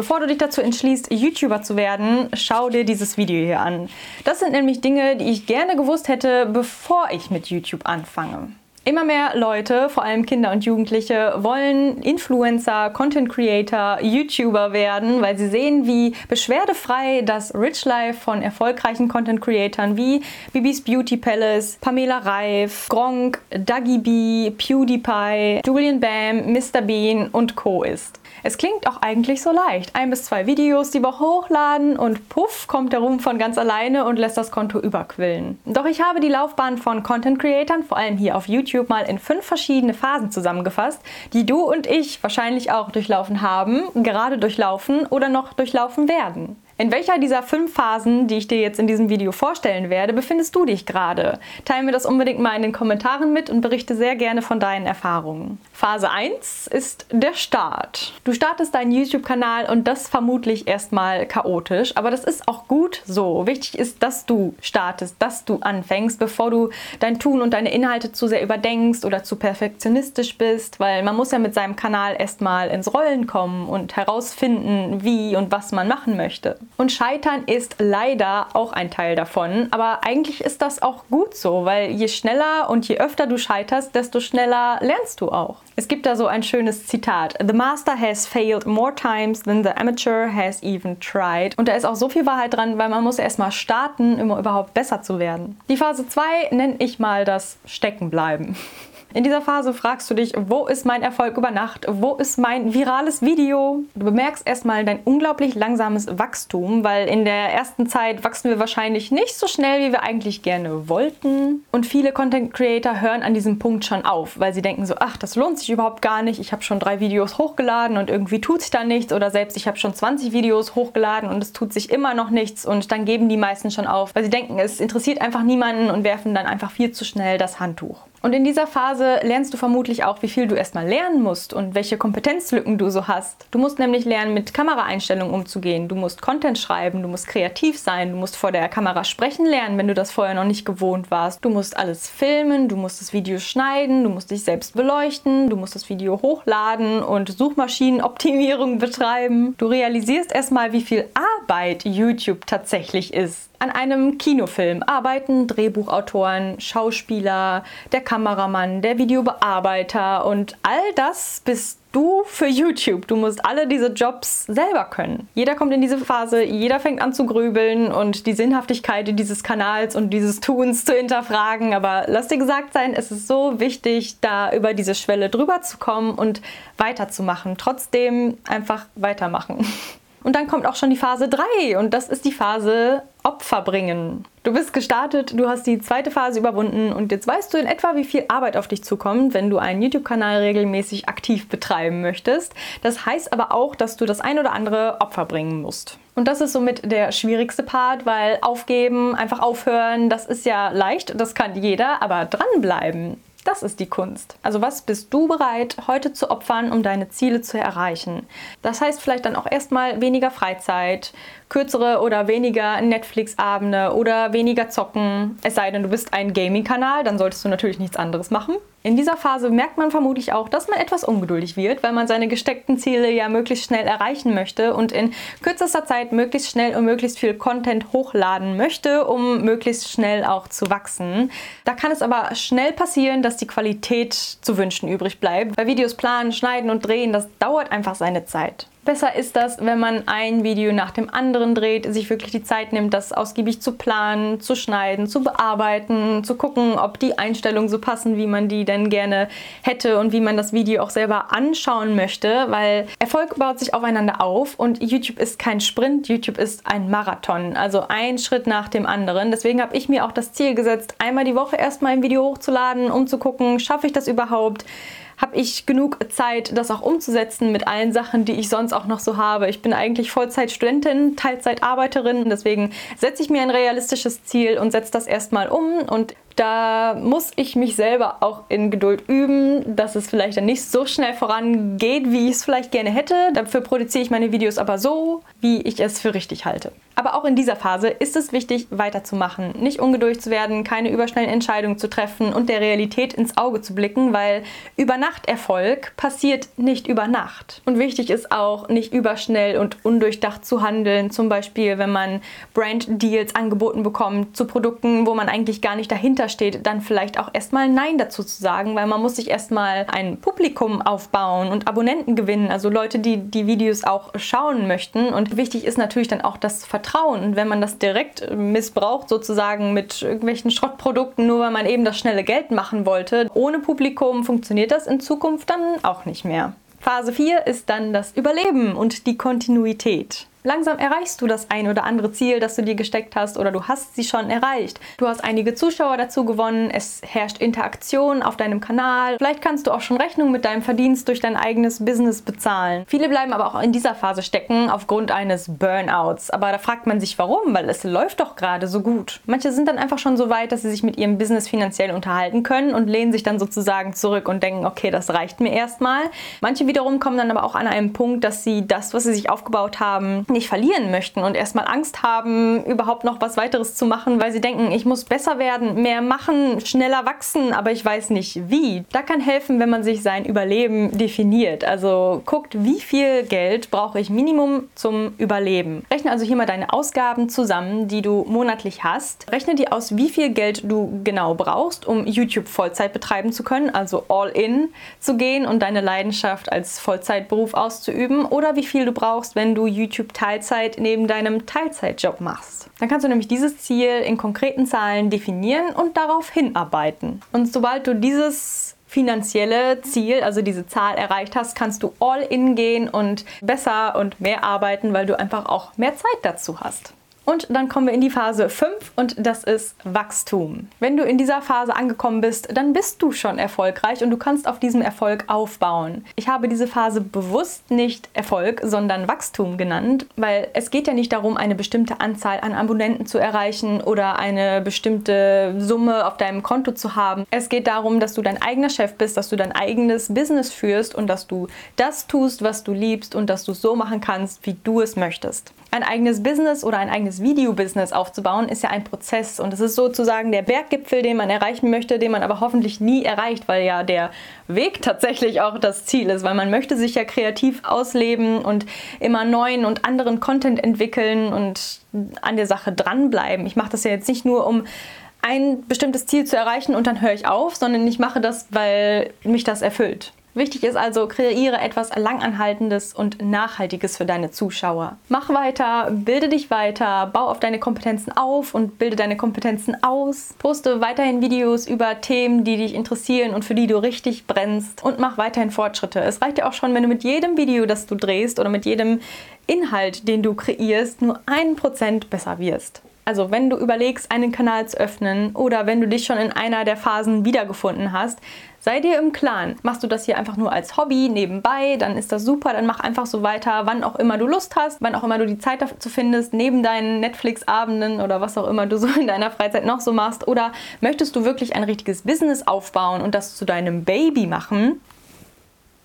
Bevor du dich dazu entschließt, YouTuber zu werden, schau dir dieses Video hier an. Das sind nämlich Dinge, die ich gerne gewusst hätte, bevor ich mit YouTube anfange. Immer mehr Leute, vor allem Kinder und Jugendliche, wollen Influencer, Content Creator, YouTuber werden, weil sie sehen, wie beschwerdefrei das Rich Life von erfolgreichen Content Creatoren wie Bibis Beauty Palace, Pamela Reif, Gronk, Dougie B, PewDiePie, Julian Bam, Mr. Bean und Co. ist. Es klingt auch eigentlich so leicht. Ein bis zwei Videos die Woche hochladen und puff, kommt der Ruhm von ganz alleine und lässt das Konto überquillen. Doch ich habe die Laufbahn von Content Creatern, vor allem hier auf YouTube, mal in fünf verschiedene Phasen zusammengefasst, die du und ich wahrscheinlich auch durchlaufen haben, gerade durchlaufen oder noch durchlaufen werden. In welcher dieser fünf Phasen, die ich dir jetzt in diesem Video vorstellen werde, befindest du dich gerade? Teile mir das unbedingt mal in den Kommentaren mit und berichte sehr gerne von deinen Erfahrungen. Phase 1 ist der Start. Du startest deinen YouTube-Kanal und das vermutlich erstmal chaotisch, aber das ist auch gut so. Wichtig ist, dass du startest, dass du anfängst, bevor du dein Tun und deine Inhalte zu sehr überdenkst oder zu perfektionistisch bist, weil man muss ja mit seinem Kanal erstmal ins Rollen kommen und herausfinden, wie und was man machen möchte. Und Scheitern ist leider auch ein Teil davon. Aber eigentlich ist das auch gut so, weil je schneller und je öfter du scheiterst, desto schneller lernst du auch. Es gibt da so ein schönes Zitat. The master has failed more times than the amateur has even tried. Und da ist auch so viel Wahrheit dran, weil man muss erstmal starten, um überhaupt besser zu werden. Die Phase 2 nenne ich mal das Steckenbleiben. In dieser Phase fragst du dich, wo ist mein Erfolg über Nacht? Wo ist mein virales Video? Du bemerkst erstmal dein unglaublich langsames Wachstum, weil in der ersten Zeit wachsen wir wahrscheinlich nicht so schnell, wie wir eigentlich gerne wollten. Und viele Content Creator hören an diesem Punkt schon auf, weil sie denken so, ach, das lohnt sich überhaupt gar nicht. Ich habe schon drei Videos hochgeladen und irgendwie tut sich da nichts. Oder selbst ich habe schon 20 Videos hochgeladen und es tut sich immer noch nichts. Und dann geben die meisten schon auf, weil sie denken, es interessiert einfach niemanden und werfen dann einfach viel zu schnell das Handtuch. Und in dieser Phase lernst du vermutlich auch, wie viel du erstmal lernen musst und welche Kompetenzlücken du so hast. Du musst nämlich lernen, mit Kameraeinstellungen umzugehen. Du musst Content schreiben, du musst kreativ sein, du musst vor der Kamera sprechen lernen, wenn du das vorher noch nicht gewohnt warst. Du musst alles filmen, du musst das Video schneiden, du musst dich selbst beleuchten, du musst das Video hochladen und Suchmaschinenoptimierung betreiben. Du realisierst erstmal, wie viel Arbeit YouTube tatsächlich ist. An einem Kinofilm arbeiten Drehbuchautoren, Schauspieler, der Kameramann, der Videobearbeiter und all das bist du für YouTube. Du musst alle diese Jobs selber können. Jeder kommt in diese Phase, jeder fängt an zu grübeln und die Sinnhaftigkeit dieses Kanals und dieses Tuns zu hinterfragen. Aber lass dir gesagt sein, es ist so wichtig, da über diese Schwelle drüber zu kommen und weiterzumachen. Trotzdem einfach weitermachen. Und dann kommt auch schon die Phase 3 und das ist die Phase Opfer bringen. Du bist gestartet, du hast die zweite Phase überwunden und jetzt weißt du in etwa, wie viel Arbeit auf dich zukommt, wenn du einen YouTube-Kanal regelmäßig aktiv betreiben möchtest. Das heißt aber auch, dass du das ein oder andere Opfer bringen musst. Und das ist somit der schwierigste Part, weil aufgeben, einfach aufhören, das ist ja leicht, das kann jeder, aber dranbleiben, das ist die Kunst. Also was bist du bereit, heute zu opfern, um deine Ziele zu erreichen? Das heißt vielleicht dann auch erstmal weniger Freizeit, kürzere oder weniger Netflix-Abende oder weniger zocken. Es sei denn, du bist ein Gaming-Kanal, dann solltest du natürlich nichts anderes machen. In dieser Phase merkt man vermutlich auch, dass man etwas ungeduldig wird, weil man seine gesteckten Ziele ja möglichst schnell erreichen möchte und in kürzester Zeit möglichst schnell und möglichst viel Content hochladen möchte, um möglichst schnell auch zu wachsen. Da kann es aber schnell passieren, dass die Qualität zu wünschen übrig bleibt. Bei Videos planen, schneiden und drehen, das dauert einfach seine Zeit. Besser ist das, wenn man ein Video nach dem anderen dreht, sich wirklich die Zeit nimmt, das ausgiebig zu planen, zu schneiden, zu bearbeiten, zu gucken, ob die Einstellungen so passen, wie man die denn gerne hätte und wie man das Video auch selber anschauen möchte, weil Erfolg baut sich aufeinander auf und YouTube ist kein Sprint, YouTube ist ein Marathon, also ein Schritt nach dem anderen. Deswegen habe ich mir auch das Ziel gesetzt, einmal die Woche erstmal ein Video hochzuladen, um zu gucken, schaffe ich das überhaupt? Habe ich genug Zeit, das auch umzusetzen mit allen Sachen, die ich sonst auch noch so habe. Ich bin eigentlich Vollzeitstudentin, Teilzeitarbeiterin, deswegen setze ich mir ein realistisches Ziel und setze das erstmal um und Da muss ich mich selber auch in Geduld üben, dass es vielleicht dann nicht so schnell vorangeht, wie ich es vielleicht gerne hätte. Dafür produziere ich meine Videos aber so, wie ich es für richtig halte. Aber auch in dieser Phase ist es wichtig, weiterzumachen, nicht ungeduldig zu werden, keine überschnellen Entscheidungen zu treffen und der Realität ins Auge zu blicken, weil Übernachterfolg passiert nicht über Nacht. Und wichtig ist auch, nicht überschnell und undurchdacht zu handeln, zum Beispiel wenn man Brand-Deals angeboten bekommt zu Produkten, wo man eigentlich gar nicht dahinter steht, dann vielleicht auch erstmal Nein dazu zu sagen, weil man muss sich erstmal ein Publikum aufbauen und Abonnenten gewinnen, also Leute, die die Videos auch schauen möchten. Und wichtig ist natürlich dann auch das Vertrauen. Und wenn man das direkt missbraucht, sozusagen mit irgendwelchen Schrottprodukten, nur weil man eben das schnelle Geld machen wollte, ohne Publikum funktioniert das in Zukunft dann auch nicht mehr. Phase 4 ist dann das Überleben und die Kontinuität. Langsam erreichst du das ein oder andere Ziel, das du dir gesteckt hast oder du hast sie schon erreicht. Du hast einige Zuschauer dazu gewonnen, es herrscht Interaktion auf deinem Kanal. Vielleicht kannst du auch schon Rechnung mit deinem Verdienst durch dein eigenes Business bezahlen. Viele bleiben aber auch in dieser Phase stecken aufgrund eines Burnouts. Aber da fragt man sich warum, weil es läuft doch gerade so gut. Manche sind dann einfach schon so weit, dass sie sich mit ihrem Business finanziell unterhalten können und lehnen sich dann sozusagen zurück und denken, okay, das reicht mir erstmal. Manche wiederum kommen dann aber auch an einem Punkt, dass sie das, was sie sich aufgebaut haben, nicht verlieren möchten und erstmal Angst haben, überhaupt noch was weiteres zu machen, weil sie denken, ich muss besser werden, mehr machen, schneller wachsen, aber ich weiß nicht wie. Da kann helfen, wenn man sich sein Überleben definiert. Also guckt, wie viel Geld brauche ich Minimum zum Überleben. Rechne also hier mal deine Ausgaben zusammen, die du monatlich hast. Rechne dir aus, wie viel Geld du genau brauchst, um YouTube Vollzeit betreiben zu können, also all in zu gehen und deine Leidenschaft als Vollzeitberuf auszuüben oder wie viel du brauchst, wenn du YouTube Teilzeit neben deinem Teilzeitjob machst. Dann kannst du nämlich dieses Ziel in konkreten Zahlen definieren und darauf hinarbeiten. Und sobald du dieses finanzielle Ziel, also diese Zahl erreicht hast, kannst du all in gehen und besser und mehr arbeiten, weil du einfach auch mehr Zeit dazu hast. Und dann kommen wir in die Phase 5 und das ist Wachstum. Wenn du in dieser Phase angekommen bist, dann bist du schon erfolgreich und du kannst auf diesem Erfolg aufbauen. Ich habe diese Phase bewusst nicht Erfolg, sondern Wachstum genannt, weil es geht ja nicht darum, eine bestimmte Anzahl an Abonnenten zu erreichen oder eine bestimmte Summe auf deinem Konto zu haben. Es geht darum, dass du dein eigener Chef bist, dass du dein eigenes Business führst und dass du das tust, was du liebst und dass du es so machen kannst, wie du es möchtest. Ein eigenes Business oder ein eigenes Videobusiness aufzubauen, ist ja ein Prozess und es ist sozusagen der Berggipfel, den man erreichen möchte, den man aber hoffentlich nie erreicht, weil ja der Weg tatsächlich auch das Ziel ist, weil man möchte sich ja kreativ ausleben und immer neuen und anderen Content entwickeln und an der Sache dranbleiben. Ich mache das ja jetzt nicht nur, um ein bestimmtes Ziel zu erreichen und dann höre ich auf, sondern ich mache das, weil mich das erfüllt. Wichtig ist also, kreiere etwas Langanhaltendes und Nachhaltiges für deine Zuschauer. Mach weiter, bilde dich weiter, bau auf deine Kompetenzen auf und bilde deine Kompetenzen aus. Poste weiterhin Videos über Themen, die dich interessieren und für die du richtig brennst und mach weiterhin Fortschritte. Es reicht ja auch schon, wenn du mit jedem Video, das du drehst oder mit jedem Inhalt, den du kreierst, nur ein Prozent besser wirst. Also wenn du überlegst, einen Kanal zu öffnen oder wenn du dich schon in einer der Phasen wiedergefunden hast, sei dir im Klaren. Machst du das hier einfach nur als Hobby nebenbei, dann ist das super, dann mach einfach so weiter, wann auch immer du Lust hast, wann auch immer du die Zeit dazu findest, neben deinen Netflix-Abenden oder was auch immer du so in deiner Freizeit noch so machst. Oder möchtest du wirklich ein richtiges Business aufbauen und das zu deinem Baby machen?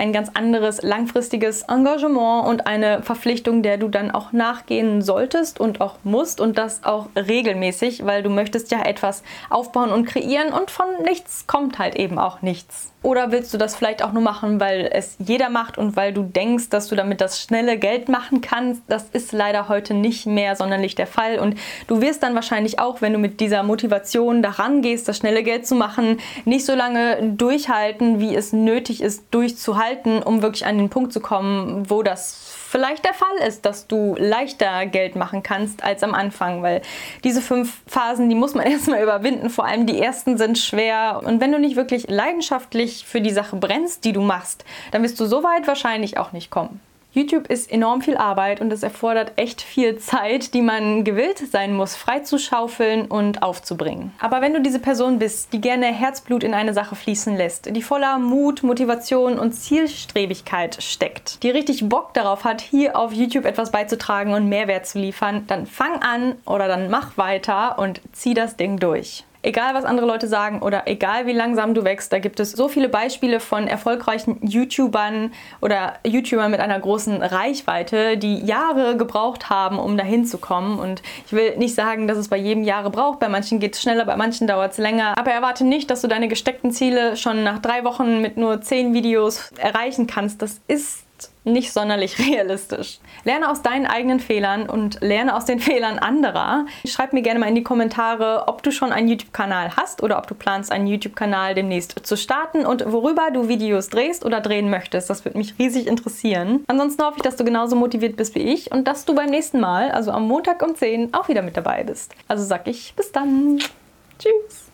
Ein ganz anderes langfristiges Engagement und eine Verpflichtung, der du dann auch nachgehen solltest und auch musst und das auch regelmäßig, weil du möchtest ja etwas aufbauen und kreieren und von nichts kommt halt eben auch nichts. Oder willst du das vielleicht auch nur machen, weil es jeder macht und weil du denkst, dass du damit das schnelle Geld machen kannst? Das ist leider heute nicht mehr sonderlich der Fall. Und du wirst dann wahrscheinlich auch, wenn du mit dieser Motivation daran gehst, das schnelle Geld zu machen, nicht so lange durchhalten, wie es nötig ist, durchzuhalten, um wirklich an den Punkt zu kommen, wo das vielleicht der Fall ist, dass du leichter Geld machen kannst als am Anfang, weil diese fünf Phasen, die muss man erstmal überwinden. Vor allem die ersten sind schwer. Und wenn du nicht wirklich leidenschaftlich für die Sache brennst, die du machst, dann wirst du so weit wahrscheinlich auch nicht kommen. YouTube ist enorm viel Arbeit und es erfordert echt viel Zeit, die man gewillt sein muss, freizuschaufeln und aufzubringen. Aber wenn du diese Person bist, die gerne Herzblut in eine Sache fließen lässt, die voller Mut, Motivation und Zielstrebigkeit steckt, die richtig Bock darauf hat, hier auf YouTube etwas beizutragen und Mehrwert zu liefern, dann fang an oder dann mach weiter und zieh das Ding durch. Egal, was andere Leute sagen oder egal, wie langsam du wächst, da gibt es so viele Beispiele von erfolgreichen YouTubern oder YouTubern mit einer großen Reichweite, die Jahre gebraucht haben, um dahin zu kommen. Und ich will nicht sagen, dass es bei jedem Jahre braucht. Bei manchen geht es schneller, bei manchen dauert es länger. Aber erwarte nicht, dass du deine gesteckten Ziele schon nach drei Wochen mit nur zehn Videos erreichen kannst. Das ist nicht sonderlich realistisch. Lerne aus deinen eigenen Fehlern und lerne aus den Fehlern anderer. Schreib mir gerne mal in die Kommentare, ob du schon einen YouTube-Kanal hast oder ob du planst, einen YouTube-Kanal demnächst zu starten und worüber du Videos drehst oder drehen möchtest. Das würde mich riesig interessieren. Ansonsten hoffe ich, dass du genauso motiviert bist wie ich und dass du beim nächsten Mal, also am Montag um 10, auch wieder mit dabei bist. Also sag ich bis dann. Tschüss.